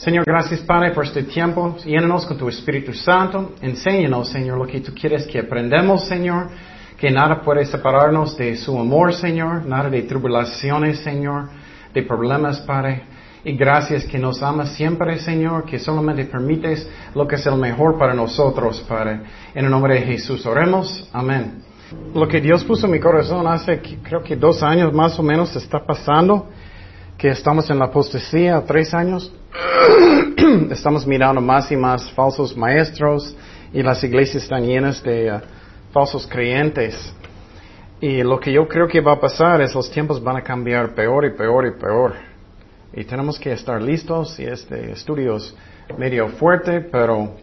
Señor, gracias Padre por este tiempo. Llénanos con tu Espíritu Santo. Enséñanos, Señor, lo que tú quieres que aprendamos, Señor. Que nada puede separarnos de su amor, Señor. Nada de tribulaciones, Señor. De problemas, Padre. Y gracias que nos amas siempre, Señor, que solamente permites lo que es el mejor para nosotros, Padre. En el nombre de Jesús oremos. Amén. Lo que Dios puso en mi corazón hace, creo que dos años más o menos está pasando, que estamos en la apostasía, tres años. estamos mirando más y más falsos maestros y las iglesias están llenas de uh, falsos creyentes. Y lo que yo creo que va a pasar es los tiempos van a cambiar peor y peor y peor. Y tenemos que estar listos y este estudio es medio fuerte, pero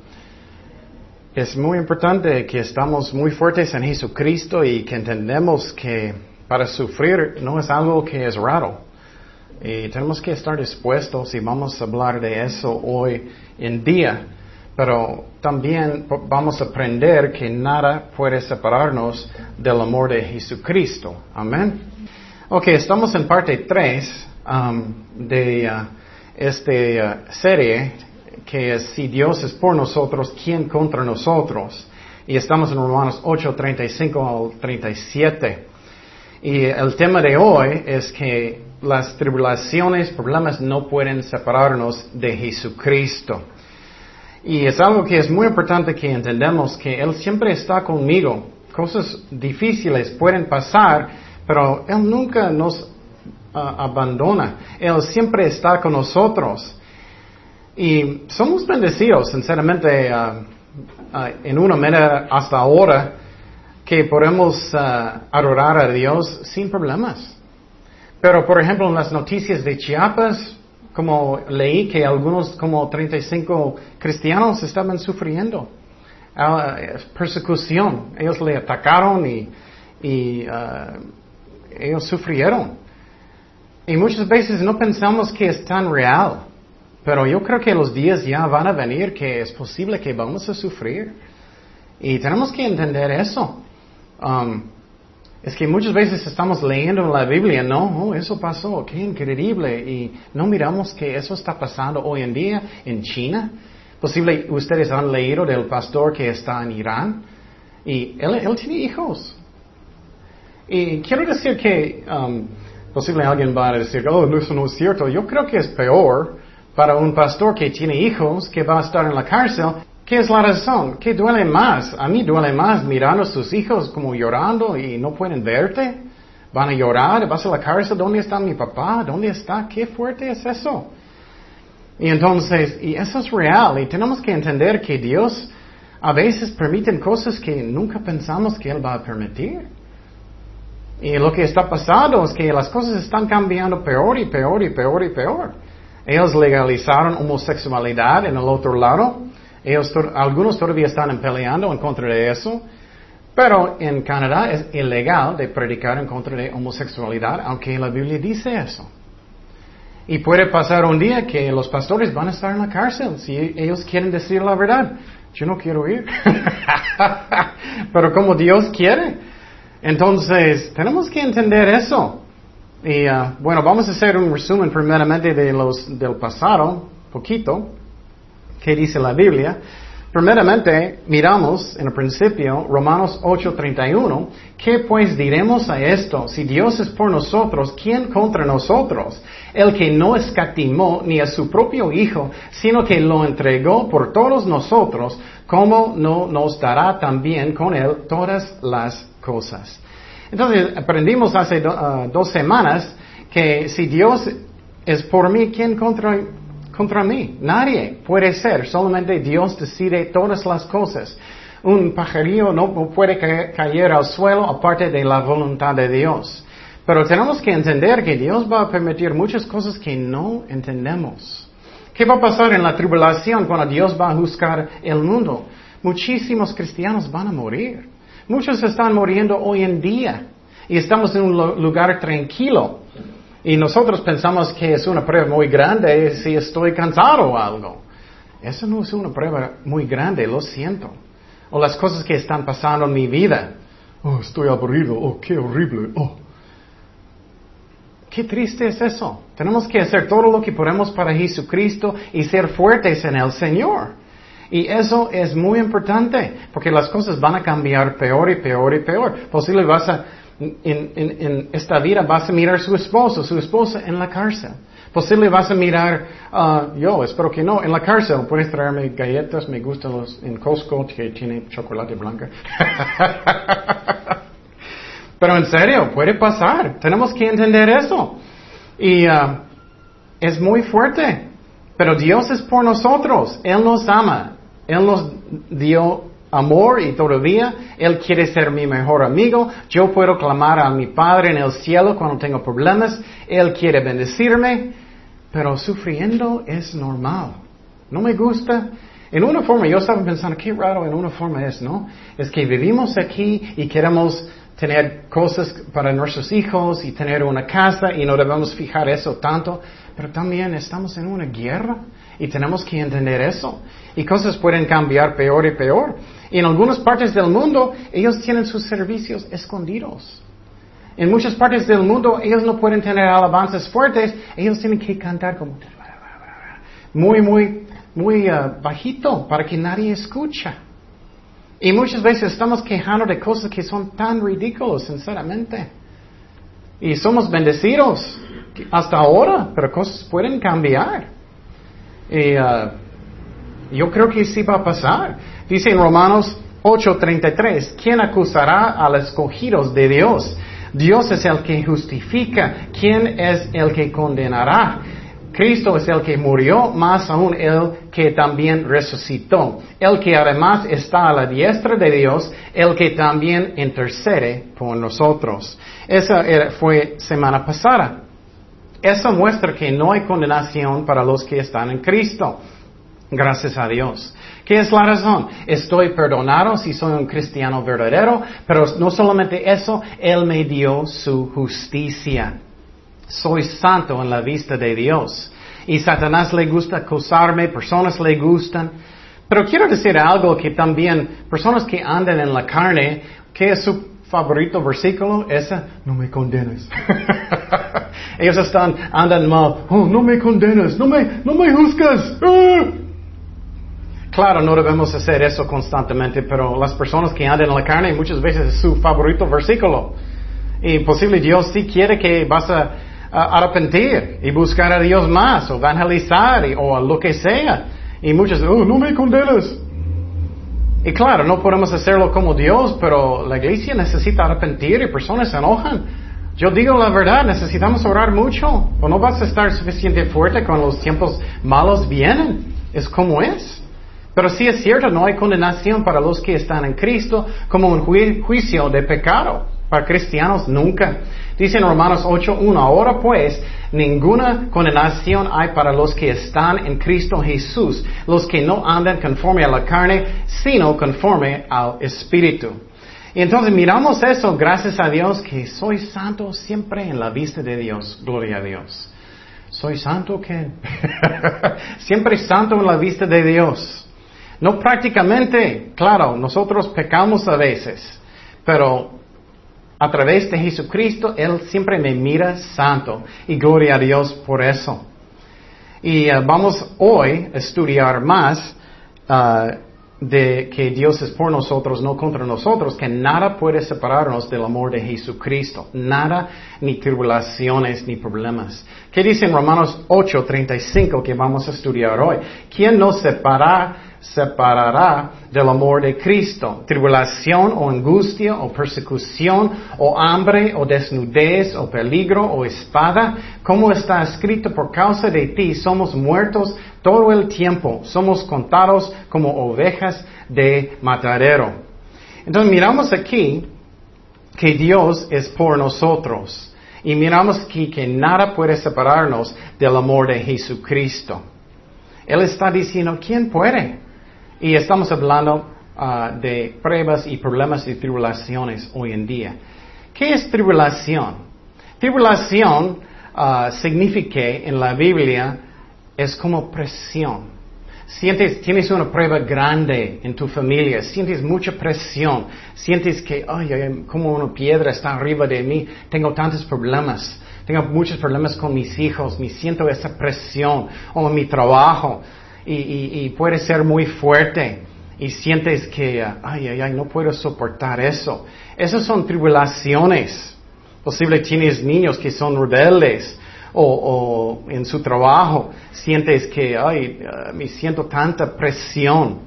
es muy importante que estamos muy fuertes en Jesucristo y que entendemos que para sufrir no es algo que es raro. Y tenemos que estar dispuestos y vamos a hablar de eso hoy en día. Pero también vamos a aprender que nada puede separarnos del amor de Jesucristo. Amén. Ok, estamos en parte 3 Um, de uh, esta uh, serie que es Si Dios es por nosotros, ¿quién contra nosotros? Y estamos en Romanos 8, 35 al 37. Y el tema de hoy es que las tribulaciones, problemas no pueden separarnos de Jesucristo. Y es algo que es muy importante que entendamos que Él siempre está conmigo. Cosas difíciles pueden pasar, pero Él nunca nos abandona. Él siempre está con nosotros. Y somos bendecidos, sinceramente, uh, uh, en una manera hasta ahora, que podemos uh, adorar a Dios sin problemas. Pero, por ejemplo, en las noticias de Chiapas, como leí que algunos, como 35 cristianos, estaban sufriendo persecución. Ellos le atacaron y, y ellos sufrieron. Y muchas veces no pensamos que es tan real, pero yo creo que los días ya van a venir que es posible que vamos a sufrir. Y tenemos que entender eso. Um, es que muchas veces estamos leyendo en la Biblia, no, oh, eso pasó, qué increíble, y no miramos que eso está pasando hoy en día en China. Posible ustedes han leído del pastor que está en Irán, y él, él tiene hijos. Y quiero decir que um, Posible alguien va a decir, oh, eso no es cierto. Yo creo que es peor para un pastor que tiene hijos, que va a estar en la cárcel. ¿Qué es la razón? ¿Qué duele más? A mí duele más mirando a sus hijos como llorando y no pueden verte. Van a llorar, vas a la cárcel, ¿dónde está mi papá? ¿Dónde está? ¿Qué fuerte es eso? Y entonces, y eso es real, y tenemos que entender que Dios a veces permite cosas que nunca pensamos que Él va a permitir. Y lo que está pasando es que las cosas están cambiando peor y peor y peor y peor. Ellos legalizaron homosexualidad en el otro lado. Ellos, algunos todavía están peleando en contra de eso. Pero en Canadá es ilegal de predicar en contra de homosexualidad, aunque la Biblia dice eso. Y puede pasar un día que los pastores van a estar en la cárcel si ellos quieren decir la verdad. Yo no quiero ir. Pero como Dios quiere. Entonces, tenemos que entender eso. Y uh, bueno, vamos a hacer un resumen primeramente de los, del pasado, poquito, que dice la Biblia. Primeramente, miramos en el principio Romanos 8:31, ¿qué pues diremos a esto? Si Dios es por nosotros, ¿quién contra nosotros? El que no escatimó ni a su propio Hijo, sino que lo entregó por todos nosotros, ¿cómo no nos dará también con él todas las cosas. Entonces, aprendimos hace ah, dos semanas que si Dios es por mí, ¿quién contra, contra mí? Nadie puede ser, solamente Dios decide todas las cosas. Un pajarillo no puede caer al suelo aparte de la voluntad de Dios. Pero tenemos que entender que Dios va a permitir muchas cosas que no entendemos. ¿Qué va a pasar en la tribulación cuando Dios va a juzgar el mundo? Muchísimos cristianos van a morir. Muchos están muriendo hoy en día y estamos en un lugar tranquilo. Y nosotros pensamos que es una prueba muy grande si estoy cansado o algo. Eso no es una prueba muy grande, lo siento. O las cosas que están pasando en mi vida. Oh, estoy aburrido. Oh, qué horrible. Oh. Qué triste es eso. Tenemos que hacer todo lo que podemos para Jesucristo y ser fuertes en el Señor. Y eso es muy importante, porque las cosas van a cambiar peor y peor y peor. Posible vas a, en, esta vida vas a mirar a su esposo, su esposa en la cárcel. Posible vas a mirar, uh, yo espero que no, en la cárcel puedes traerme galletas, me gustan los en Costco que tiene chocolate blanca. Pero en serio, puede pasar. Tenemos que entender eso. Y uh, es muy fuerte. Pero Dios es por nosotros. Él nos ama. Él nos dio amor y todavía Él quiere ser mi mejor amigo. Yo puedo clamar a mi Padre en el cielo cuando tengo problemas. Él quiere bendecirme. Pero sufriendo es normal. No me gusta. En una forma, yo estaba pensando, qué raro en una forma es, ¿no? Es que vivimos aquí y queremos tener cosas para nuestros hijos y tener una casa y no debemos fijar eso tanto, pero también estamos en una guerra y tenemos que entender eso. Y cosas pueden cambiar peor y peor. Y en algunas partes del mundo ellos tienen sus servicios escondidos. En muchas partes del mundo ellos no pueden tener alabanzas fuertes, ellos tienen que cantar como muy, muy, muy uh, bajito para que nadie escucha. Y muchas veces estamos quejando de cosas que son tan ridículas, sinceramente. Y somos bendecidos hasta ahora, pero cosas pueden cambiar. Y uh, yo creo que sí va a pasar. Dice en Romanos 8:33, ¿quién acusará a los escogidos de Dios? Dios es el que justifica. ¿Quién es el que condenará? Cristo es el que murió, más aún el que también resucitó, el que además está a la diestra de Dios, el que también intercede por nosotros. Esa fue semana pasada. Eso muestra que no hay condenación para los que están en Cristo. Gracias a Dios. ¿Qué es la razón? Estoy perdonado si soy un cristiano verdadero, pero no solamente eso, Él me dio su justicia. Soy santo en la vista de Dios. Y Satanás le gusta acusarme, personas le gustan. Pero quiero decir algo que también, personas que andan en la carne, ¿qué es su favorito versículo? Esa, no me condenes. Ellos están, andan mal, oh, no me condenes, no me, no me. ¡Ah! Claro, no debemos hacer eso constantemente, pero las personas que andan en la carne muchas veces es su favorito versículo. Y posible Dios sí quiere que vas a, arrepentir y buscar a Dios más, o evangelizar o lo que sea. Y muchos, oh, no me condenas. Y claro, no podemos hacerlo como Dios, pero la iglesia necesita arrepentir y personas se enojan. Yo digo la verdad, necesitamos orar mucho, o no vas a estar suficiente fuerte cuando los tiempos malos vienen. Es como es. Pero sí es cierto, no hay condenación para los que están en Cristo como un juicio de pecado. Para cristianos nunca. Dice en Romanos 8.1, ahora pues ninguna condenación hay para los que están en Cristo Jesús, los que no andan conforme a la carne, sino conforme al Espíritu. Entonces miramos eso, gracias a Dios, que soy santo siempre en la vista de Dios. Gloria a Dios. ¿Soy santo qué? siempre santo en la vista de Dios. No prácticamente, claro, nosotros pecamos a veces, pero a través de Jesucristo, Él siempre me mira santo y gloria a Dios por eso. Y eh, vamos hoy a estudiar más uh, de que Dios es por nosotros, no contra nosotros, que nada puede separarnos del amor de Jesucristo. Nada, ni tribulaciones, ni problemas. ¿Qué dice en Romanos 8:35 que vamos a estudiar hoy? ¿Quién nos separa? separará del amor de Cristo. Tribulación o angustia o persecución o hambre o desnudez o peligro o espada, como está escrito por causa de ti, somos muertos todo el tiempo, somos contados como ovejas de matadero. Entonces miramos aquí que Dios es por nosotros y miramos aquí que nada puede separarnos del amor de Jesucristo. Él está diciendo, ¿quién puede? Y estamos hablando ah, de pruebas y problemas y tribulaciones hoy en día. ¿Qué es tribulación? Tribulación uh, significa en la Biblia es como presión. Sientes, tienes una prueba grande en tu familia, sientes mucha presión, sientes que, ay, como una piedra está arriba de mí, tengo tantos problemas. tengo muchos problemas con mis hijos, me siento esa presión, o mi trabajo, y, puede ser muy fuerte, y sientes que, ay, ay, ay, no puedo soportar eso. Esas son tribulaciones. Posible tienes niños que son rebeldes, o, en su trabajo sientes que, ay, ah, me siento tanta presión.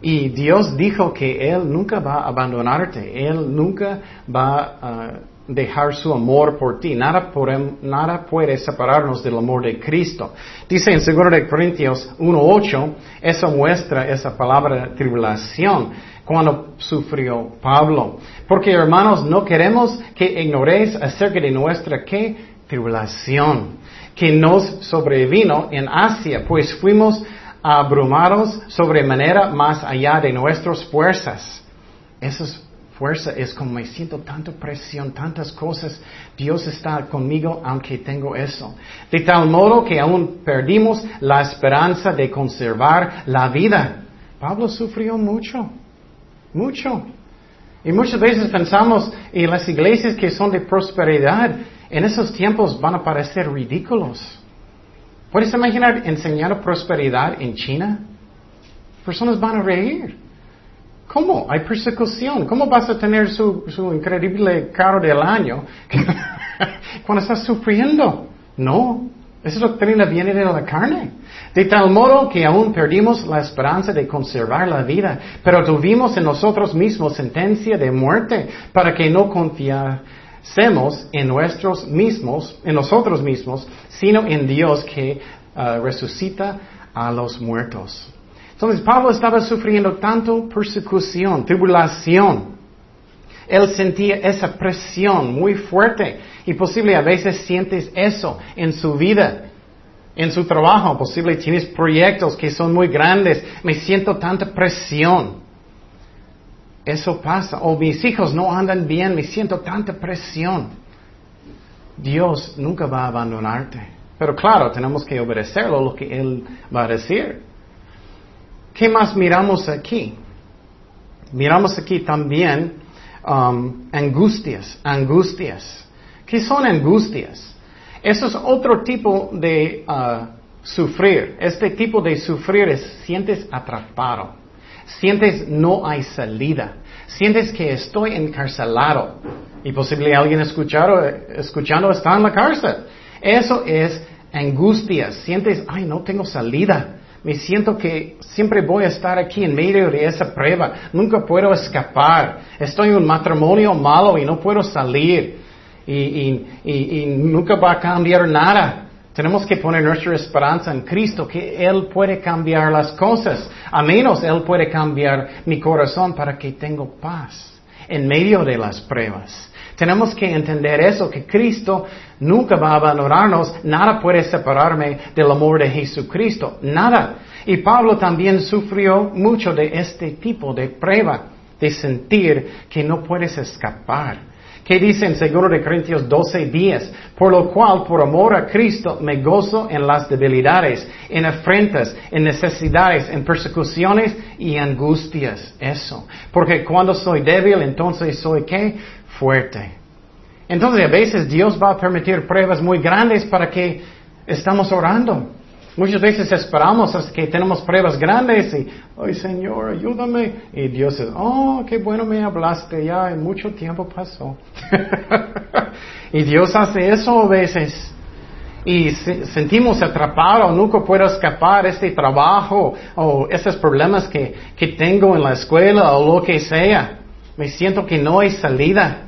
Y Dios dijo que Él nunca va a abandonarte, Él nunca va a dejar su amor por ti. Nada, nada puede separarnos del amor de Cristo. Dice en 2 de Corintios 1.8, eso muestra esa palabra tribulación cuando sufrió Pablo. Porque hermanos, no queremos que ignoréis acerca de nuestra ¿qué? Tribulación que nos sobrevino en Asia, pues fuimos abrumados sobremanera más allá de nuestras fuerzas. Esa fuerza es como me siento tanta presión, tantas cosas. Dios está conmigo aunque tengo eso. De tal modo que aún perdimos la esperanza de conservar la vida. Pablo sufrió mucho, mucho. Y muchas veces pensamos en las iglesias que son de prosperidad, en esos tiempos van a parecer ridículos. ¿Puedes imaginar enseñar prosperidad en China? Personas van a reír. ¿Cómo? Hay persecución. ¿Cómo vas a tener su, increíble carro del año cuando estás sufriendo? No. Esa doctrina viene de la carne. De tal modo que aún perdimos la esperanza de conservar la vida, pero tuvimos en nosotros mismos sentencia de muerte para que no confiásemos en nuestros mismos, en nosotros mismos, sino en Dios que uh, resucita a los muertos. Entonces Pablo estaba sufriendo tanto persecución, tribulación. Él sentía esa presión muy fuerte y posible a veces sientes eso en su vida, en su trabajo. Posible tienes proyectos que son muy grandes. Me siento tanta presión. Eso pasa. O mis hijos no andan bien. Me siento tanta presión. Dios nunca va a abandonarte. Pero claro, tenemos que obedecerlo lo que Él va a decir. ¿Qué más miramos aquí? Miramos aquí también um, angustias, angustias. ¿Qué son angustias? Eso es otro tipo de uh, sufrir. Este tipo de sufrir es sientes atrapado, sientes no hay salida, sientes que estoy encarcelado y posible alguien escuchando, escuchando está en la cárcel. Eso es angustias, sientes, ay, no tengo salida. Me siento que siempre voy a estar aquí en medio de esa prueba. Nunca puedo escapar. Estoy en un matrimonio malo y no puedo salir. Y, nunca va a cambiar nada. Tenemos que poner nuestra esperanza en Cristo, que Él puede cambiar las cosas. A menos Él puede cambiar mi corazón para que tenga paz en medio de las pruebas. Tenemos que entender eso, que Cristo nunca va a abandonarnos, nada puede separarme del amor de Jesucristo, nada. Y Pablo también sufrió mucho de este tipo de prueba, de sentir que no puedes escapar. ¿Qué dice en 2 de Corintios 12, 10? Por lo cual, por amor a Cristo, me gozo en las debilidades, en afrentas, en necesidades, en persecuciones y angustias. Eso. Porque cuando soy débil, entonces soy qué? Fuerte. Entonces, a veces Dios va a permitir pruebas muy grandes para que estamos orando. Muchas veces esperamos hasta que tenemos pruebas grandes y, ay Señor, ayúdame. Y Dios dice, oh, qué bueno me hablaste, ya mucho tiempo pasó. y Dios hace eso a veces. Y sentimos atrapados, nunca puedo escapar este trabajo o esos problemas que, que tengo en la escuela o lo que sea. Me siento que no hay salida,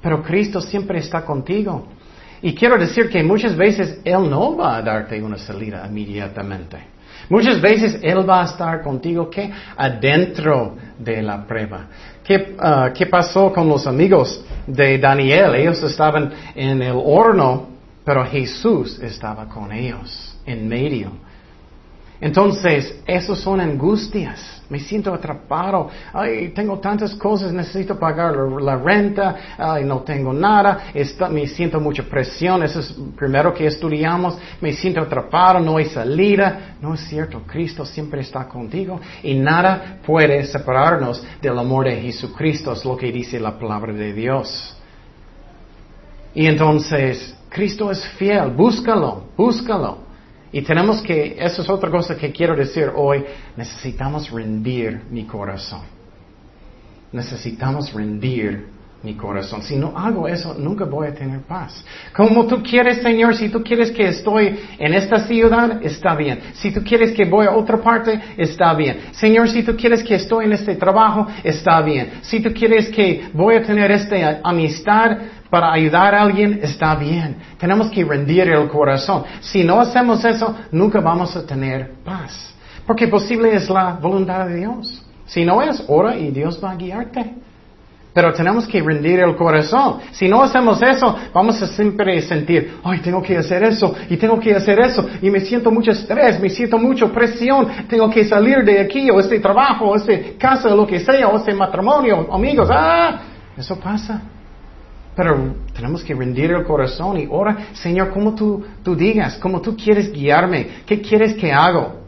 pero Cristo siempre está contigo. Y quiero decir que muchas veces Él no va a darte una salida inmediatamente. Muchas veces Él va a estar contigo que adentro de la prueba. ¿Qué, ah, ¿Qué pasó con los amigos de Daniel? Ellos estaban en el horno, pero Jesús estaba con ellos en medio. Entonces, esos son angustias. Me siento atrapado. Ay, tengo tantas cosas, necesito pagar la, renta, ay, no tengo nada, me siento mucha presión. Eso es primero que estudiamos. Me siento atrapado, no hay salida. No es cierto, Cristo siempre está contigo y nada puede separarnos del amor de Jesucristo, es lo que dice la palabra de Dios. Y entonces, Cristo es fiel, búscalo, búscalo. Y tenemos que, eso es otra cosa que quiero decir hoy, necesitamos rendir mi corazón. Necesitamos rendir mi corazón. Si no hago eso, nunca voy a tener paz. Como tú quieres, Señor, si tú quieres que estoy en esta ciudad, está bien. Si tú quieres que voy a otra parte, está bien. Señor, si tú quieres que estoy en este trabajo, está bien. Si tú quieres que voy a tener esta amistad para ayudar a alguien, está bien. Tenemos que rendir el corazón. Si no hacemos eso, nunca vamos a tener paz. Porque posible es la voluntad de Dios. Si no es, ora y Dios va a guiarte. Pero tenemos que rendir el corazón. Si no hacemos eso, vamos a siempre sentir, ay, tengo que hacer eso, y tengo que hacer eso, y me siento mucho estrés, me siento mucha presión, tengo que salir de aquí, o este trabajo, o este casa, o lo que sea, o este matrimonio, amigos, ah, eso pasa. Pero tenemos que rendir el corazón y ora, Señor, como tú, tú digas, como tú quieres guiarme, ¿qué quieres que hago?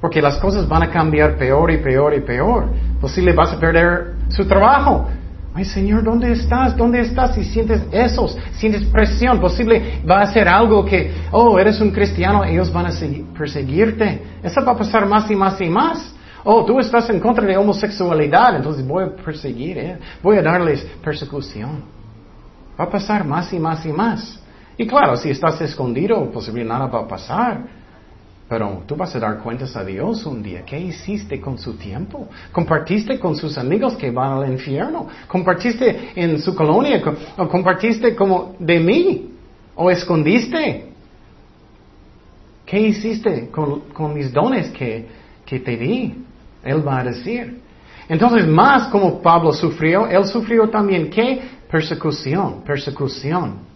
Porque las cosas van a cambiar peor y peor y peor. Posible vas a perder su trabajo. Ay, Señor, ¿dónde estás? ¿Dónde estás? Si sientes esos, sientes presión, posible va a ser algo que, oh, eres un cristiano, ellos van a perseguirte. Eso va a pasar más y más y más. Oh, tú estás en contra de homosexualidad, entonces voy a perseguir, ¿eh? voy a darles persecución. Va a pasar más y más y más. Y claro, si estás escondido, posible nada va a pasar. Pero tú vas a dar cuentas a Dios un día. ¿Qué hiciste con su tiempo? ¿Compartiste con sus amigos que van al infierno? ¿Compartiste en su colonia? ¿O compartiste como de mí? ¿O escondiste? ¿Qué hiciste con, mis dones que, que te di? Él va a decir. Entonces, más como Pablo sufrió, él sufrió también qué? Persecución, persecución.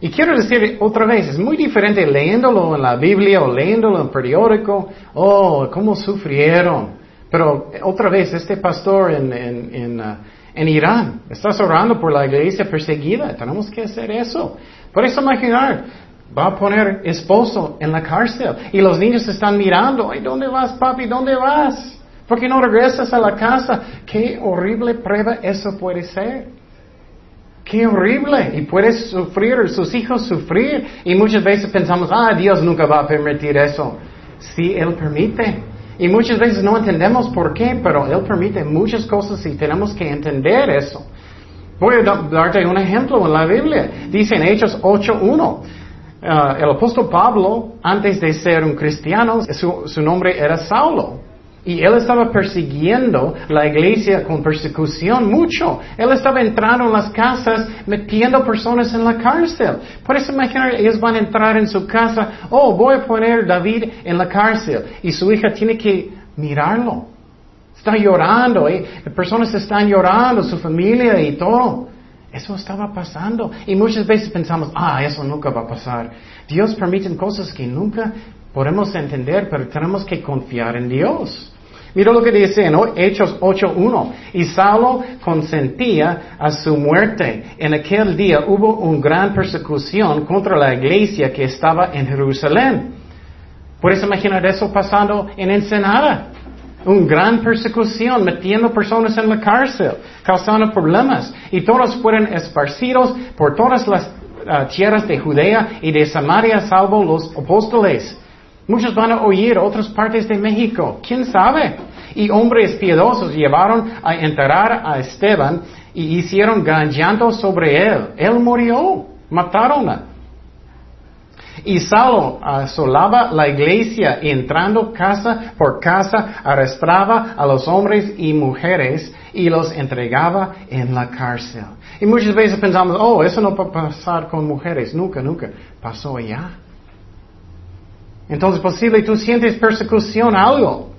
Y quiero decir otra vez, es muy diferente leyéndolo en la Biblia o leyéndolo en periódico, oh, cómo sufrieron. Pero otra vez, este pastor en, en, en, uh, en Irán, estás orando por la iglesia perseguida, tenemos que hacer eso. Por eso imaginar, va a poner esposo en la cárcel y los niños están mirando, ay, ¿dónde vas papi? ¿Dónde vas? ¿Por qué no regresas a la casa? Qué horrible prueba eso puede ser. Qué horrible. Y puedes sufrir, sus hijos sufrir. Y muchas veces pensamos, ah, Dios nunca va a permitir eso. Sí, Él permite. Y muchas veces no entendemos por qué, pero Él permite muchas cosas y tenemos que entender eso. Voy a darte un ejemplo en la Biblia. Dice en Hechos 8.1. Uh, el apóstol Pablo, antes de ser un cristiano, su nombre era Saulo. Y él estaba persiguiendo la iglesia con persecución mucho. Él estaba entrando en las casas, metiendo personas en la cárcel. Puedes imaginar, ellos van a entrar en su casa, oh, voy a poner David en la cárcel. Y su hija tiene que mirarlo. Está llorando, ¿eh? personas están llorando, su familia y todo. Eso estaba pasando. Y muchas veces pensamos, ah, eso nunca va a pasar. Dios permite cosas que nunca podemos entender, pero tenemos que confiar en Dios. Mira lo que dice en Hechos 8.1. Y Saulo consentía a su muerte. En aquel día hubo una gran persecución contra la iglesia que estaba en Jerusalén. ¿Puedes imaginar eso pasando en Ensenada? Una gran persecución, metiendo personas en la cárcel, causando problemas. Y todos fueron esparcidos por todas las ah, tierras de Judea y de Samaria, salvo los apóstoles. Muchos van a oír otras partes de México. ¿Quién sabe? Y hombres piadosos llevaron a enterrar a Esteban y hicieron gran sobre él. Él murió. Mataron. Y Saulo asolaba la iglesia entrando casa por casa arrastraba a los hombres y mujeres y los entregaba en la cárcel. Y muchas veces pensamos, oh, eso no puede pasar con mujeres. Nunca, nunca. Pasó allá. Entonces, posible tú sientes persecución, algo.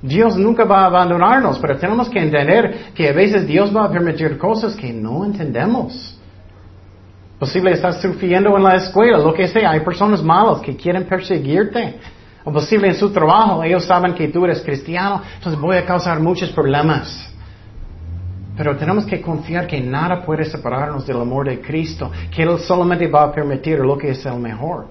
Dios nunca va a abandonarnos, pero tenemos que entender que a veces Dios va a permitir cosas que no entendemos. Posible estás sufriendo en la escuela, lo que sea, hay personas malas que quieren perseguirte. O posible en su trabajo, ellos saben que tú eres cristiano, entonces voy a causar muchos problemas. Pero tenemos que confiar que nada puede separarnos del amor de Cristo, que Él solamente va a permitir lo que es el mejor.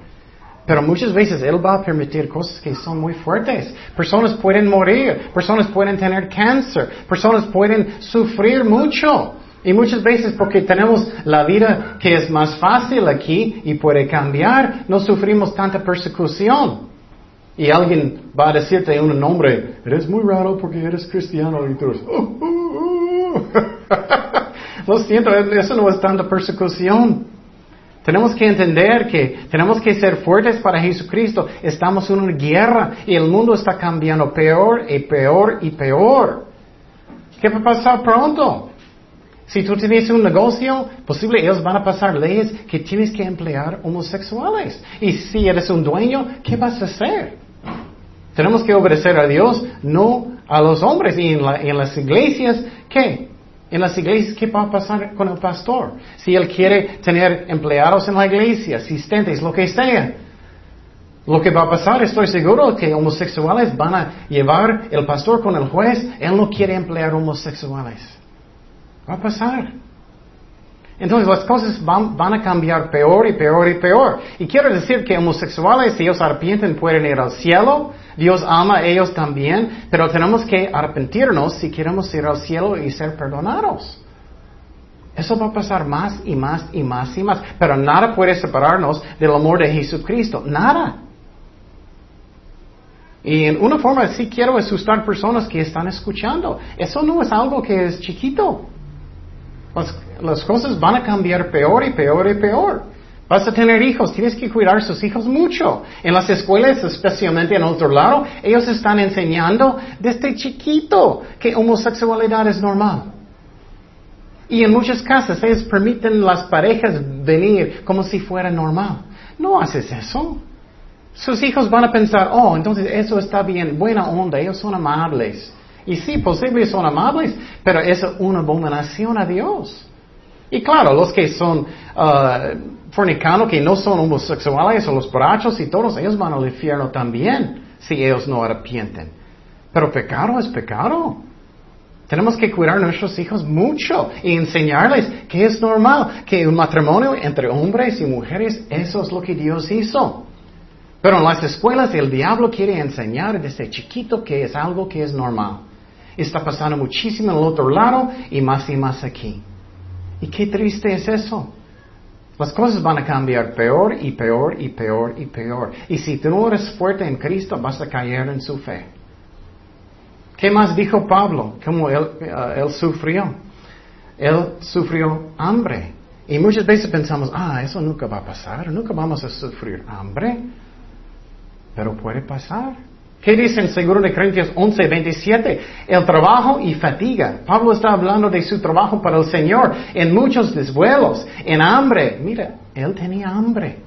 Pero muchas veces Él va a permitir cosas que son muy fuertes. Personas pueden morir, personas pueden tener cáncer, personas pueden sufrir mucho. Y muchas veces porque tenemos la vida que es más fácil aquí y puede cambiar, no sufrimos tanta persecución. Y alguien va a decirte un nombre, eres muy raro porque eres cristiano y tú eres, oh, oh, oh". Lo siento, eso no es tanta persecución. Tenemos que entender que tenemos que ser fuertes para Jesucristo. Estamos en una guerra y el mundo está cambiando peor y peor y peor. ¿Qué va a pasar pronto? Si tú tienes un negocio, posible ellos van a pasar leyes que tienes que emplear homosexuales. Y si eres un dueño, ¿qué vas a hacer? Tenemos que obedecer a Dios, no a los hombres. Y en, en las iglesias, ¿qué? En las iglesias, ¿qué va a pasar con el pastor? Si él quiere tener empleados en la iglesia, asistentes, lo que sea. Lo que va a pasar, estoy seguro que homosexuales van a llevar el pastor con el juez. Él no quiere emplear homosexuales. Va a pasar. Entonces las cosas van, a cambiar peor y peor y peor. Y quiero decir que homosexuales, si ellos arrepienten, pueden ir al cielo. Dios ama a ellos también, pero tenemos que arrepentirnos si queremos ir al cielo y ser perdonados. Eso va a pasar más y más y más y más. Pero nada puede separarnos del amor de Jesucristo. Nada. Y en una forma sí quiero asustar personas que están escuchando. Eso no es algo que es chiquito. Las, cosas van a cambiar peor y peor y peor. Vas a tener hijos, tienes que cuidar a sus hijos mucho. En las escuelas, especialmente en otro lado, ellos están enseñando desde chiquito que homosexualidad es normal. Y en muchas casas ellos permiten las parejas venir como si fuera normal. No haces eso. Sus hijos van a pensar, oh, entonces eso está bien, buena onda, ellos son amables. Y sí, posible son amables, pero es una abominación a Dios. Y claro, los que son uh, fornicanos, que no son homosexuales, o los borrachos y todos, ellos van al infierno también, si ellos no arrepienten. Pero pecado es pecado. Tenemos que cuidar a nuestros hijos mucho y enseñarles que es normal, que un matrimonio entre hombres y mujeres, eso es lo que Dios hizo. Pero en las escuelas el diablo quiere enseñar desde chiquito que es algo que es normal. Está pasando muchísimo en el otro lado y más y más aquí. Y qué triste es eso. Las cosas van a cambiar peor y peor y peor y peor. Y si tú no eres fuerte en Cristo, vas a caer en su fe. ¿Qué más dijo Pablo? ¿Cómo él, eh, él sufrió? Él sufrió hambre. Y muchas veces pensamos, ah, eso nunca va a pasar, nunca vamos a sufrir hambre. Pero puede pasar. ¿Qué dice en 2 de Corintios 11, 27? El trabajo y fatiga. Pablo está hablando de su trabajo para el Señor en muchos desvuelos, en hambre. Mira, él tenía hambre.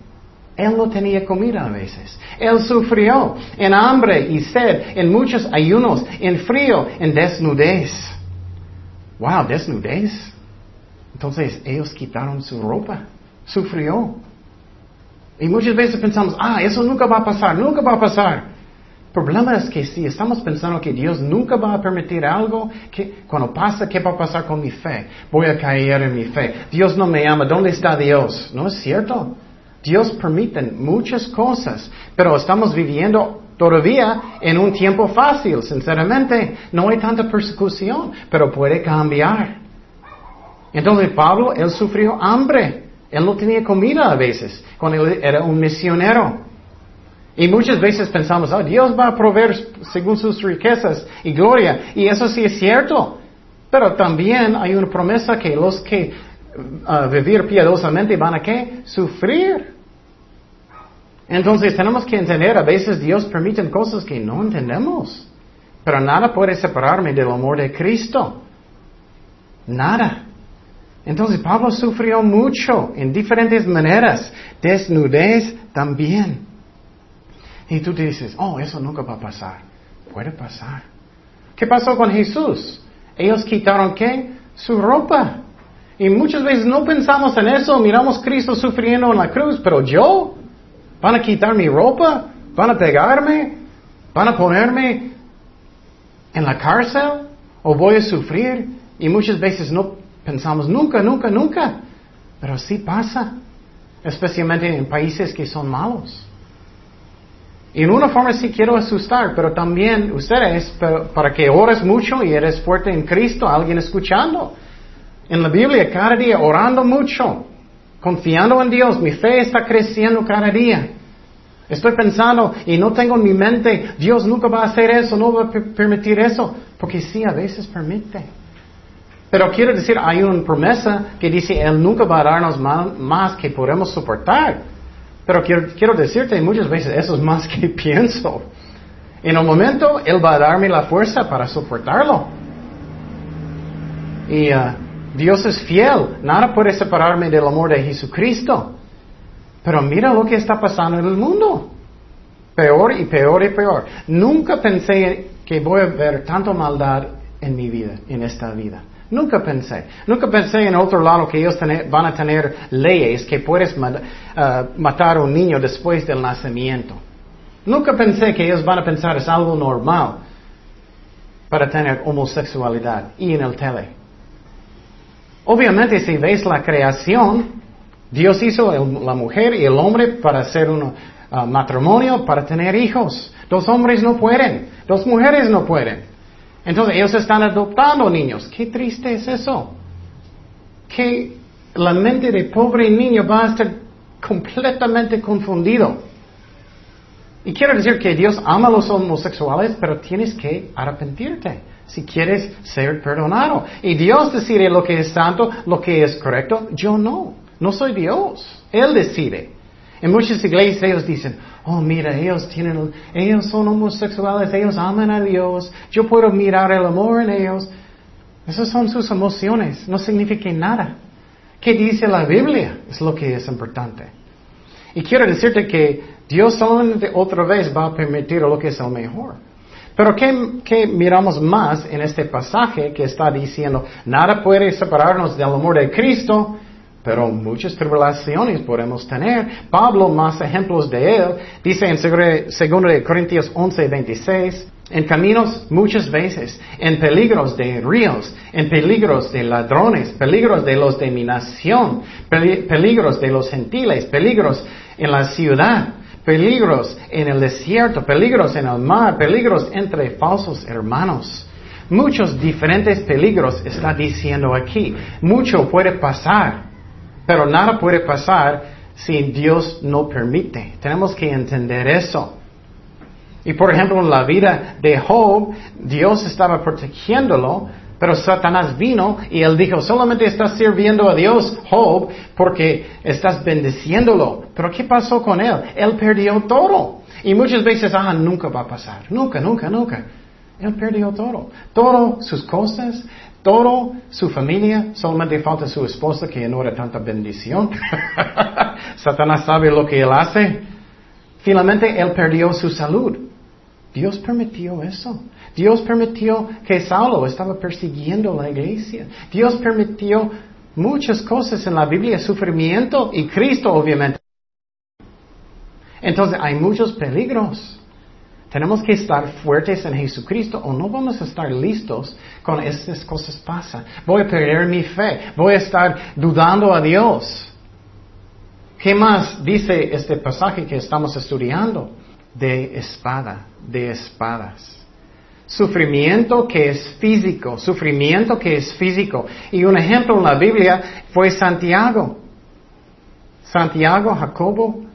Él no tenía comida a veces. Él sufrió en hambre y sed, en muchos ayunos, en frío, en desnudez. Wow, desnudez. Entonces ellos quitaron su ropa. Sufrió. Y muchas veces pensamos, ah, eso nunca va a pasar, nunca va a pasar. Problema es que si estamos pensando que Dios nunca va a permitir algo, que cuando pasa, ¿qué va a pasar con mi fe? Voy a caer en mi fe. Dios no me ama. ¿Dónde está Dios? No es cierto. Dios permite muchas cosas, pero estamos viviendo todavía en un tiempo fácil, sinceramente. No hay tanta persecución, pero puede cambiar. Entonces Pablo, él sufrió hambre. Él no tenía comida a veces, cuando él era un misionero. Y muchas veces pensamos, oh, Dios va a proveer según sus riquezas y gloria. Y eso sí es cierto. Pero también hay una promesa que los que uh, vivir piadosamente van a qué? Sufrir. Entonces tenemos que entender, a veces Dios permite cosas que no entendemos. Pero nada puede separarme del amor de Cristo. Nada. Entonces Pablo sufrió mucho en diferentes maneras. Desnudez también. Y tú dices, oh, eso nunca va a pasar. Puede pasar. ¿Qué pasó con Jesús? Ellos quitaron qué? Su ropa. Y muchas veces no pensamos en eso, miramos a Cristo sufriendo en la cruz, pero yo, ¿van a quitar mi ropa? ¿Van a pegarme? ¿Van a ponerme en la cárcel? ¿O voy a sufrir? Y muchas veces no pensamos nunca, nunca, nunca. Pero sí pasa, especialmente en países que son malos. Y en una forma sí quiero asustar, pero también ustedes, para que ores mucho y eres fuerte en Cristo, alguien escuchando. En la Biblia cada día orando mucho, confiando en Dios, mi fe está creciendo cada día. Estoy pensando y no tengo en mi mente, Dios nunca va a hacer eso, no va a permitir eso, porque sí, a veces permite. Pero quiero decir, hay una promesa que dice, Él nunca va a darnos más, que podemos soportar. Pero quiero, quiero, decirte, muchas veces eso es más que pienso. En un momento, Él va a darme la fuerza para soportarlo. Y uh, Dios es fiel, nada puede separarme del amor de Jesucristo. Pero mira lo que está pasando en el mundo. Peor y peor y peor. Nunca pensé que voy a ver tanta maldad en mi vida, en esta vida. Nunca pensé. Nunca pensé en otro lado que ellos van a tener leyes que puedes uh, matar a un niño después del nacimiento. Nunca pensé que ellos van a pensar es algo normal para tener homosexualidad y en el tele. Obviamente si ves la creación, Dios hizo la mujer y el hombre para hacer un uh, matrimonio, para tener hijos. Dos hombres no pueden, dos mujeres no pueden. Entonces ellos están adoptando niños. Qué triste es eso. Que la mente de pobre niño va a estar completamente confundido. Y quiero decir que Dios ama a los homosexuales, pero tienes que arrepentirte si quieres ser perdonado. Y Dios decide lo que es santo, lo que es correcto. Yo no. No soy Dios. Él decide. En muchas iglesias ellos dicen, oh mira, ellos tienen, ellos son homosexuales, ellos aman a Dios, yo puedo mirar el amor en ellos. Esas son sus emociones, no significa nada. ¿Qué dice la Biblia? Es lo que es importante. Y quiero decirte que Dios solamente otra vez va a permitir lo que es el mejor. Pero ¿qué, miramos más en este pasaje que está diciendo, nada puede separarnos del amor de Cristo? Pero muchas tribulaciones podemos tener. Pablo, más ejemplos de él, dice en 2 Corintios 11, 26, en caminos muchas veces, en peligros de ríos, en peligros de ladrones, peligros de los de mi nación, peligros de los gentiles, peligros en la ciudad, peligros en el desierto, peligros en el mar, peligros entre falsos hermanos. Muchos diferentes peligros está diciendo aquí. Mucho puede pasar. Pero nada puede pasar si Dios no permite. Tenemos que entender eso. Y por ejemplo, en la vida de Job, Dios estaba protegiéndolo, pero Satanás vino y él dijo, solamente estás sirviendo a Dios, Job, porque estás bendeciéndolo. Pero ¿qué pasó con él? Él perdió todo. Y muchas veces, ah, nunca va a pasar. Nunca, nunca, nunca. Él perdió todo. Todas sus cosas, todo su familia, solamente falta su esposa que no era tanta bendición. Satanás sabe lo que él hace. Finalmente él perdió su salud. Dios permitió eso. Dios permitió que Saulo estaba persiguiendo la iglesia. Dios permitió muchas cosas en la Biblia, sufrimiento y Cristo obviamente. Entonces hay muchos peligros. Tenemos que estar fuertes en Jesucristo o no vamos a estar listos cuando estas cosas pasan. Voy a perder mi fe, voy a estar dudando a Dios. ¿Qué más dice este pasaje que estamos estudiando? De espada, de espadas. Sufrimiento que es físico, sufrimiento que es físico. Y un ejemplo en la Biblia fue Santiago. Santiago, Jacobo,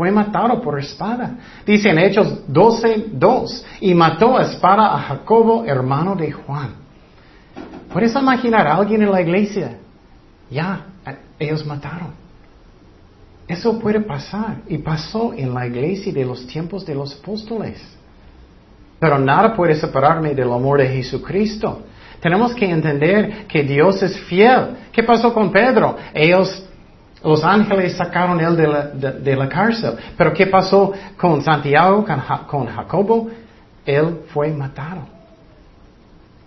fue matado por espada. Dice en Hechos 12, 2, y mató a espada a Jacobo, hermano de Juan. ¿Puedes imaginar a alguien en la iglesia? Ya, ellos mataron. Eso puede pasar y pasó en la iglesia de los tiempos de los apóstoles. Pero nada puede separarme del amor de Jesucristo. Tenemos que entender que Dios es fiel. ¿Qué pasó con Pedro? Ellos los ángeles sacaron él de la, cárcel. Pero ¿qué pasó con Santiago, con, Jacobo? Él fue matado.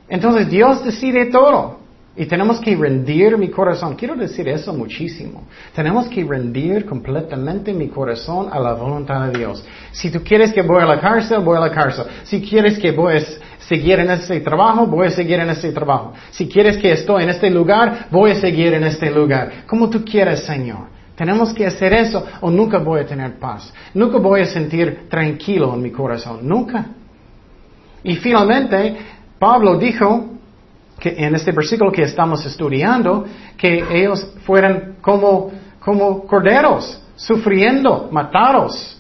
Entonces Dios decide todo. Y tenemos que rendir mi corazón. Quiero decir eso muchísimo. Tenemos que rendir completamente mi corazón a la voluntad de Dios. Si tú quieres que voy a la cárcel, voy a la cárcel. Si quieres que voy seguir en este trabajo, voy a seguir en este trabajo. Si quieres que estoy en este lugar, voy a seguir en este lugar. Como tú quieras, Señor. Tenemos que hacer eso o nunca voy a tener paz. Nunca voy a sentir tranquilo en mi corazón. Nunca. Y finalmente, Pablo dijo que en este versículo que estamos estudiando, que ellos fueran como, como corderos, sufriendo, matados.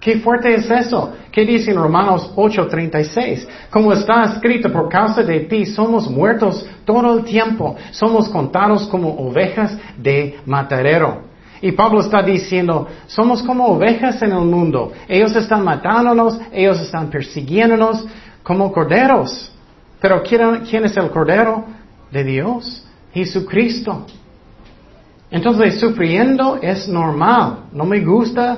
Qué fuerte es eso. ¿Qué dice en Romanos 8:36? Como está escrito, por causa de ti somos muertos todo el tiempo, somos contados como ovejas de matadero. Y Pablo está diciendo, somos como ovejas en el mundo. Ellos están matándonos, ellos están persiguiéndonos como corderos. Pero ¿quién es el cordero de Dios? Jesucristo. Entonces, sufriendo es normal. No me gusta,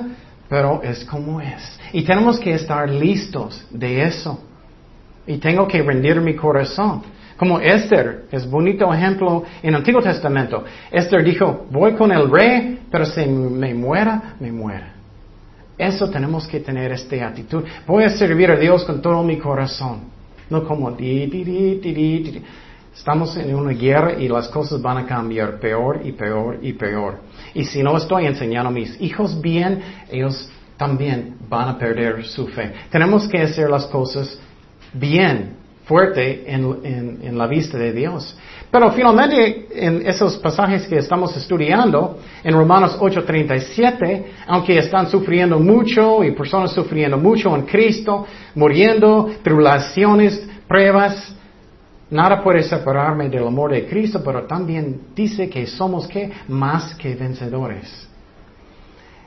pero es como es. Y tenemos que estar listos de eso. Y tengo que rendir mi corazón. Como Esther, es bonito ejemplo en el Antiguo Testamento. Esther dijo, voy con el rey, pero si me muera, me muera. Eso tenemos que tener esta actitud. Voy a servir a Dios con todo mi corazón. No como di, di, di, di, di. Estamos en una guerra y las cosas van a cambiar peor y peor y peor. Y si no estoy enseñando a mis hijos bien, ellos también van a perder su fe. Tenemos que hacer las cosas bien, fuerte en, la vista de Dios. Pero finalmente, en esos pasajes que estamos estudiando, en Romanos 8:37, aunque están sufriendo mucho y personas sufriendo mucho en Cristo, muriendo, tribulaciones, pruebas, Nada puede separarme del amor de Cristo, pero también dice que somos que más que vencedores.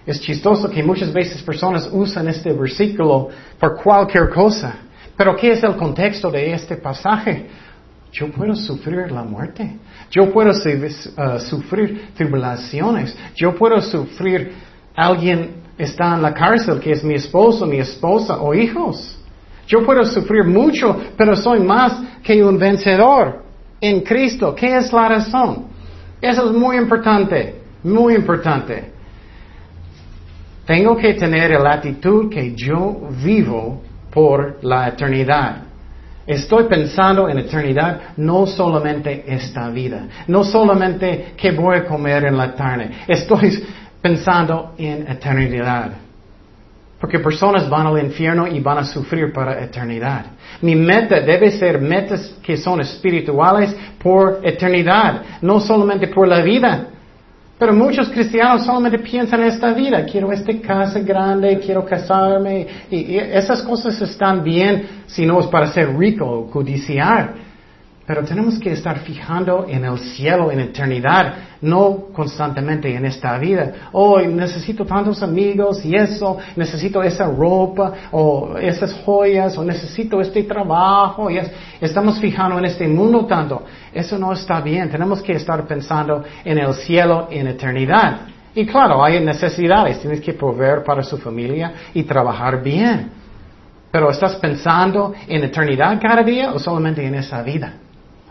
Es chistoso que muchas veces personas usan este versículo por cualquier cosa. Pero ¿qué es el contexto de este pasaje? Yo puedo sufrir la muerte. Yo puedo uh, sufrir tribulaciones. Yo puedo sufrir alguien está en la cárcel que es mi esposo, mi esposa o hijos. Yo puedo sufrir mucho, pero soy más que un vencedor en Cristo. ¿Qué es la razón? Eso es muy importante, muy importante. Tengo que tener la actitud que yo vivo por la eternidad. Estoy pensando en eternidad, no solamente esta vida, no solamente qué voy a comer en la tarde. Estoy pensando en eternidad. Porque personas van al infierno y van a sufrir para eternidad. Mi meta debe ser metas que son espirituales por eternidad, no solamente por la vida. Pero muchos cristianos solamente piensan en esta vida. Quiero esta casa grande, quiero casarme. Y, esas cosas están bien si no es para ser rico o codiciar. Pero tenemos que estar fijando en el cielo, en eternidad, no constantemente en esta vida. Oh, necesito tantos amigos y eso, necesito esa ropa o esas joyas o necesito este trabajo. Y estamos fijando en este mundo tanto. Eso no está bien. Tenemos que estar pensando en el cielo, en eternidad. Y claro, hay necesidades. Tienes que proveer para su familia y trabajar bien. Pero ¿estás pensando en eternidad cada día o solamente en esa vida?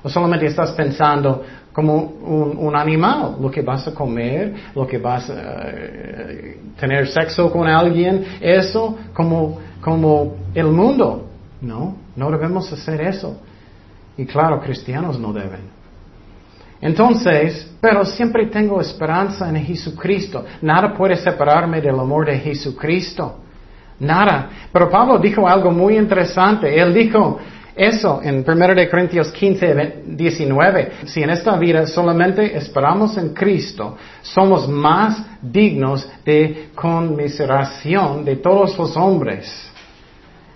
¿O solamente estás pensando como un, animal, lo que vas a comer, lo que vas a eh, tener sexo con alguien, eso como, como el mundo? No, no debemos hacer eso. Y claro, cristianos no deben. Entonces, pero siempre tengo esperanza en Jesucristo. Nada puede separarme del amor de Jesucristo. Nada. Pero Pablo dijo algo muy interesante. Él dijo, eso en 1 Corintios 15, 19. Si en esta vida solamente esperamos en Cristo, somos más dignos de conmiseración de todos los hombres.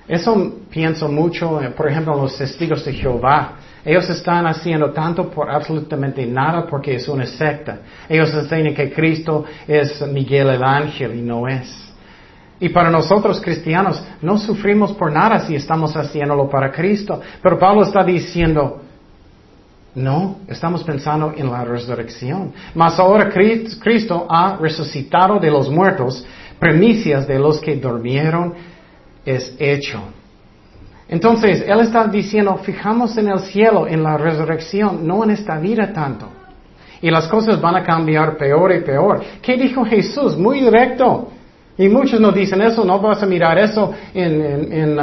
Eso pienso mucho, eh, por ejemplo, los testigos de Jehová. Ellos están haciendo tanto por absolutamente nada porque es una secta. Ellos dicen que Cristo es Miguel el Ángel y no es. Y para nosotros cristianos no sufrimos por nada si estamos haciéndolo para Cristo. Pero Pablo está diciendo, no, estamos pensando en la resurrección. Mas ahora Cristo ha resucitado de los muertos, primicias de los que durmieron es hecho. Entonces, Él está diciendo, fijamos en el cielo, en la resurrección, no en esta vida tanto. Y las cosas van a cambiar peor y peor. ¿Qué dijo Jesús? Muy directo. Y muchos nos dicen eso, no vas a mirar eso en, uh,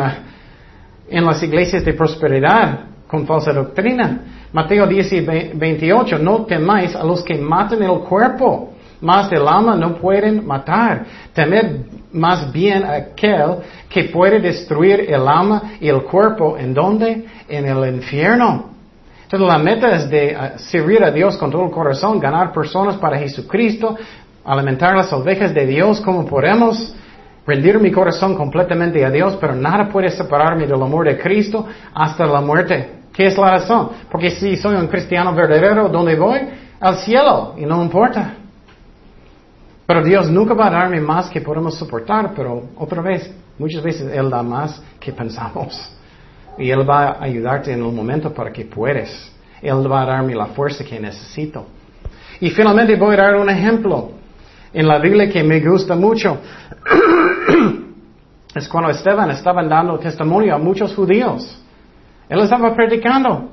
en, las iglesias de prosperidad con falsa doctrina. Mateo 10 y 28, no temáis a los que matan el cuerpo, más del alma no pueden matar. Temed más bien a aquel que puede destruir el alma y el cuerpo. ¿En dónde? En el infierno. Entonces la meta es de uh, servir a Dios con todo el corazón, ganar personas para Jesucristo, alimentar las ovejas de Dios como podemos, rendir mi corazón completamente a Dios, pero nada puede separarme del amor de Cristo hasta la muerte. ¿Qué es la razón? Porque si soy un cristiano verdadero, ¿dónde voy? Al cielo, y no importa. Pero Dios nunca va a darme más que podemos soportar, pero otra vez, muchas veces Él da más que pensamos. Y Él va a ayudarte en un momento para que puedes. Él va a darme la fuerza que necesito. Y finalmente voy a dar un ejemplo en la Biblia que me gusta mucho. es cuando Esteban estaba dando testimonio a muchos judíos. Él estaba predicando.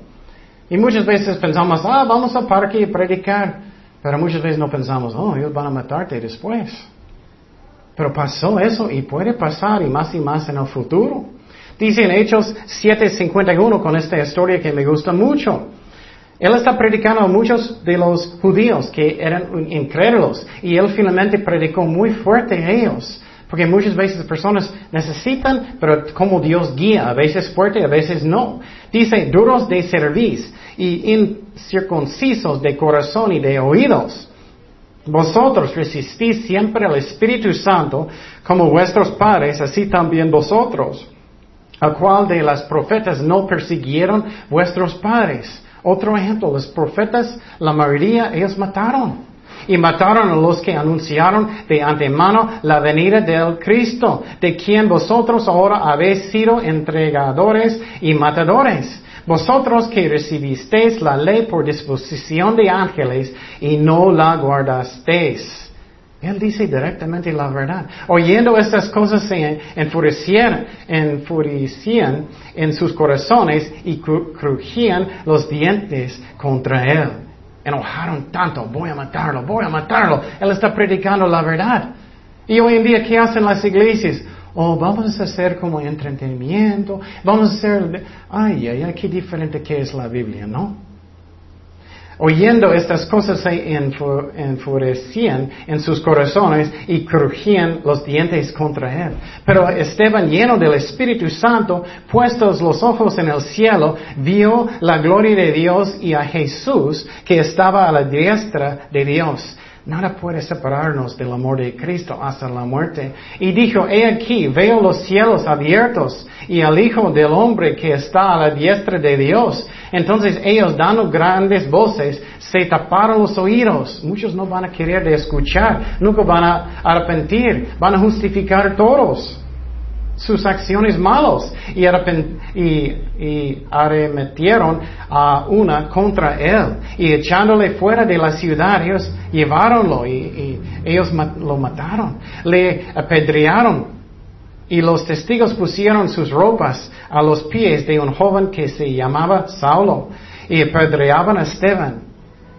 Y muchas veces pensamos, ah, vamos al parque y predicar. Pero muchas veces no pensamos, oh, ellos van a matarte después. Pero pasó eso y puede pasar y más y más en el futuro. Dice en Hechos 7:51 con esta historia que me gusta mucho. Él está predicando a muchos de los judíos que eran incrédulos y él finalmente predicó muy fuerte a ellos. Porque muchas veces personas necesitan, pero como Dios guía, a veces fuerte, a veces no. Dice, duros de cerviz y incircuncisos de corazón y de oídos. Vosotros resistís siempre al Espíritu Santo como vuestros padres, así también vosotros. ¿A cuál de las profetas no persiguieron vuestros padres? Otro ejemplo, los profetas, la mayoría, ellos mataron. Y mataron a los que anunciaron de antemano la venida del Cristo, de quien vosotros ahora habéis sido entregadores y matadores. Vosotros que recibisteis la ley por disposición de ángeles y no la guardasteis. Él dice directamente la verdad. Oyendo estas cosas se enfurecían, enfurecían en sus corazones y crujían los dientes contra él. Enojaron tanto, voy a matarlo, voy a matarlo. Él está predicando la verdad. Y hoy en día, ¿qué hacen las iglesias? Oh, vamos a hacer como entretenimiento, vamos a hacer... Ay, ay, ay, qué diferente que es la Biblia, ¿no? Oyendo estas cosas se enfurecían en sus corazones y crujían los dientes contra él. Pero Esteban, lleno del Espíritu Santo, puestos los ojos en el cielo, vio la gloria de Dios y a Jesús que estaba a la diestra de Dios. Nada puede separarnos del amor de Cristo hasta la muerte. Y dijo, he aquí, veo los cielos abiertos y al Hijo del Hombre que está a la diestra de Dios. Entonces ellos dando grandes voces se taparon los oídos. Muchos no van a querer de escuchar, nunca van a arrepentir, van a justificar todos sus acciones malos y, arremetieron a una contra él y echándole fuera de la ciudad ellos llevaronlo y, y ellos lo mataron, le apedrearon y los testigos pusieron sus ropas a los pies de un joven que se llamaba Saulo y apedreaban a Esteban.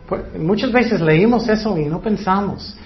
Pues, muchas veces leímos eso y no pensamos.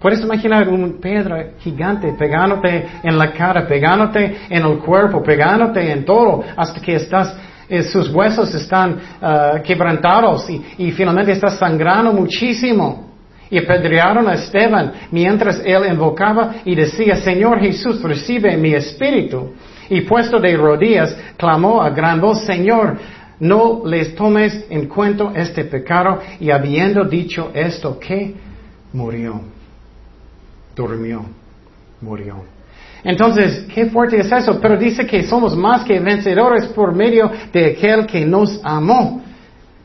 Puedes imaginar un piedra gigante pegándote en la cara, pegándote en el cuerpo, pegándote en todo, hasta que estás, eh, sus huesos están ah, quebrantados y finalmente estás sangrando muchísimo. Y apedrearon a Esteban mientras él invocaba y decía, Señor Jesús, recibe mi espíritu. Y puesto de rodillas, clamó a gran voz, Señor, no les tomes en cuenta este pecado. Y habiendo dicho esto, que murió durmió, murió. Entonces, qué fuerte es eso, pero dice que somos más que vencedores por medio de aquel que nos amó.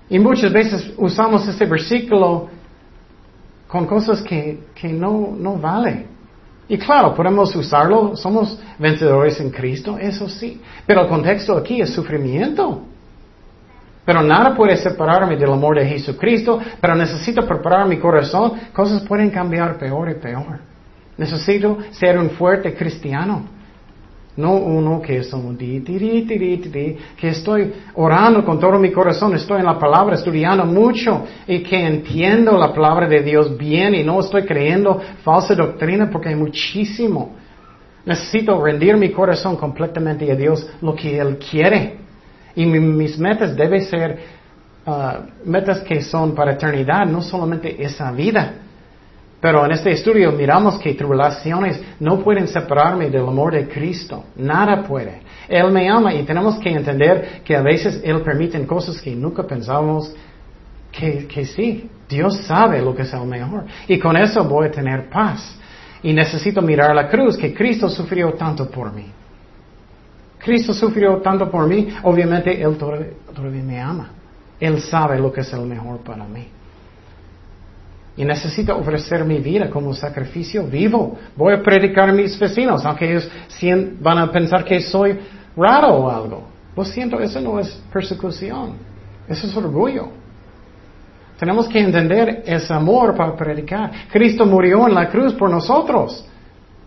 Y muchas veces usamos este versículo con cosas que, que no, no vale. Y claro, podemos usarlo, somos vencedores en Cristo, eso sí. Pero el contexto aquí es sufrimiento. Pero nada puede separarme del amor de Jesucristo, pero necesito preparar mi corazón. Cosas pueden cambiar peor y peor. Necesito ser un fuerte cristiano. No uno que es un di, que estoy orando con todo mi corazón, estoy en la palabra, estudiando mucho y que entiendo la palabra de Dios bien y no estoy creyendo falsa doctrina porque hay muchísimo. Necesito rendir mi corazón completamente a Dios lo que Él quiere. Y mis metas deben ser uh, metas que son para eternidad, no solamente esa vida. Pero en este estudio miramos que tribulaciones no pueden separarme del amor de Cristo. Nada puede. Él me ama y tenemos que entender que a veces Él permite cosas que nunca pensábamos que, que sí. Dios sabe lo que es el mejor. Y con eso voy a tener paz. Y necesito mirar la cruz, que Cristo sufrió tanto por mí. Cristo sufrió tanto por mí, obviamente Él todavía me ama. Él sabe lo que es el mejor para mí. Y necesito ofrecer mi vida como sacrificio vivo. Voy a predicar a mis vecinos, aunque ellos van a pensar que soy raro o algo. Lo siento, eso no es persecución. Eso es orgullo. Tenemos que entender ese amor para predicar. Cristo murió en la cruz por nosotros.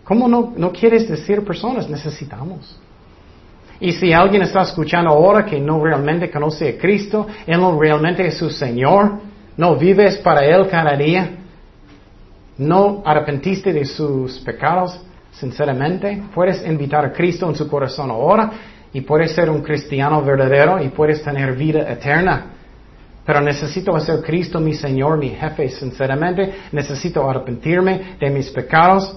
¿Cómo no, no quieres decir personas? Necesitamos. Y si alguien está escuchando ahora que no realmente conoce a Cristo, Él no realmente es su Señor, no vives para Él cada día, no arrepentiste de sus pecados, sinceramente, puedes invitar a Cristo en su corazón ahora y puedes ser un cristiano verdadero y puedes tener vida eterna. Pero necesito hacer Cristo mi Señor, mi jefe, sinceramente. Necesito arrepentirme de mis pecados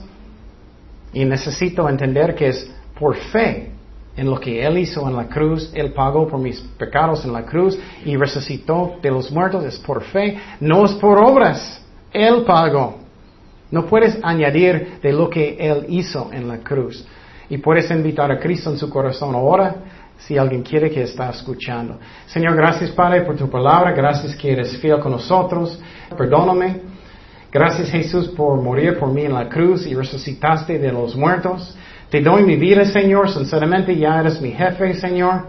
y necesito entender que es por fe en lo que Él hizo en la cruz, Él pagó por mis pecados en la cruz y resucitó de los muertos, es por fe, no es por obras, Él pagó. No puedes añadir de lo que Él hizo en la cruz. Y puedes invitar a Cristo en su corazón ahora, si alguien quiere que está escuchando. Señor, gracias Padre por tu palabra, gracias que eres fiel con nosotros, perdóname. Gracias Jesús por morir por mí en la cruz y resucitaste de los muertos. Te doy mi vida, Señor, sinceramente ya eres mi jefe, Señor.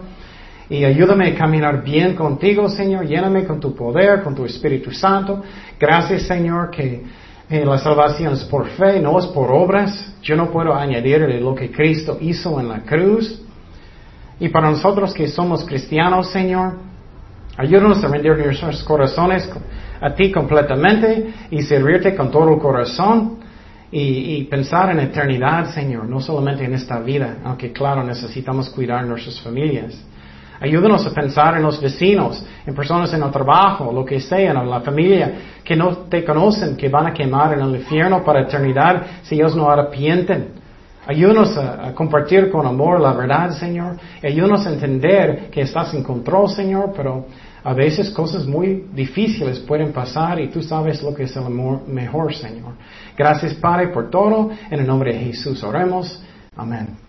Y ayúdame a caminar bien contigo, Señor. Lléname con tu poder, con tu Espíritu Santo. Gracias, Señor, que eh, la salvación es por fe, no es por obras. Yo no puedo añadirle lo que Cristo hizo en la cruz. Y para nosotros que somos cristianos, Señor, ayúdanos a rendir nuestros corazones a ti completamente y servirte con todo el corazón y, pensar en eternidad, Señor, no solamente en esta vida, aunque claro, necesitamos cuidar nuestras familias. Ayúdanos a pensar en los vecinos, en personas en el trabajo, lo que sea, en la familia, que no te conocen, que van a quemar en el infierno para eternidad si ellos no arrepienten. Ayúdanos a, a, compartir con amor la verdad, Señor. Ayúdanos a entender que estás en control, Señor, pero a veces cosas muy difíciles pueden pasar y tú sabes lo que es el mejor, Señor. Gracias, Padre, por todo. En el nombre de Jesús oremos. Amén.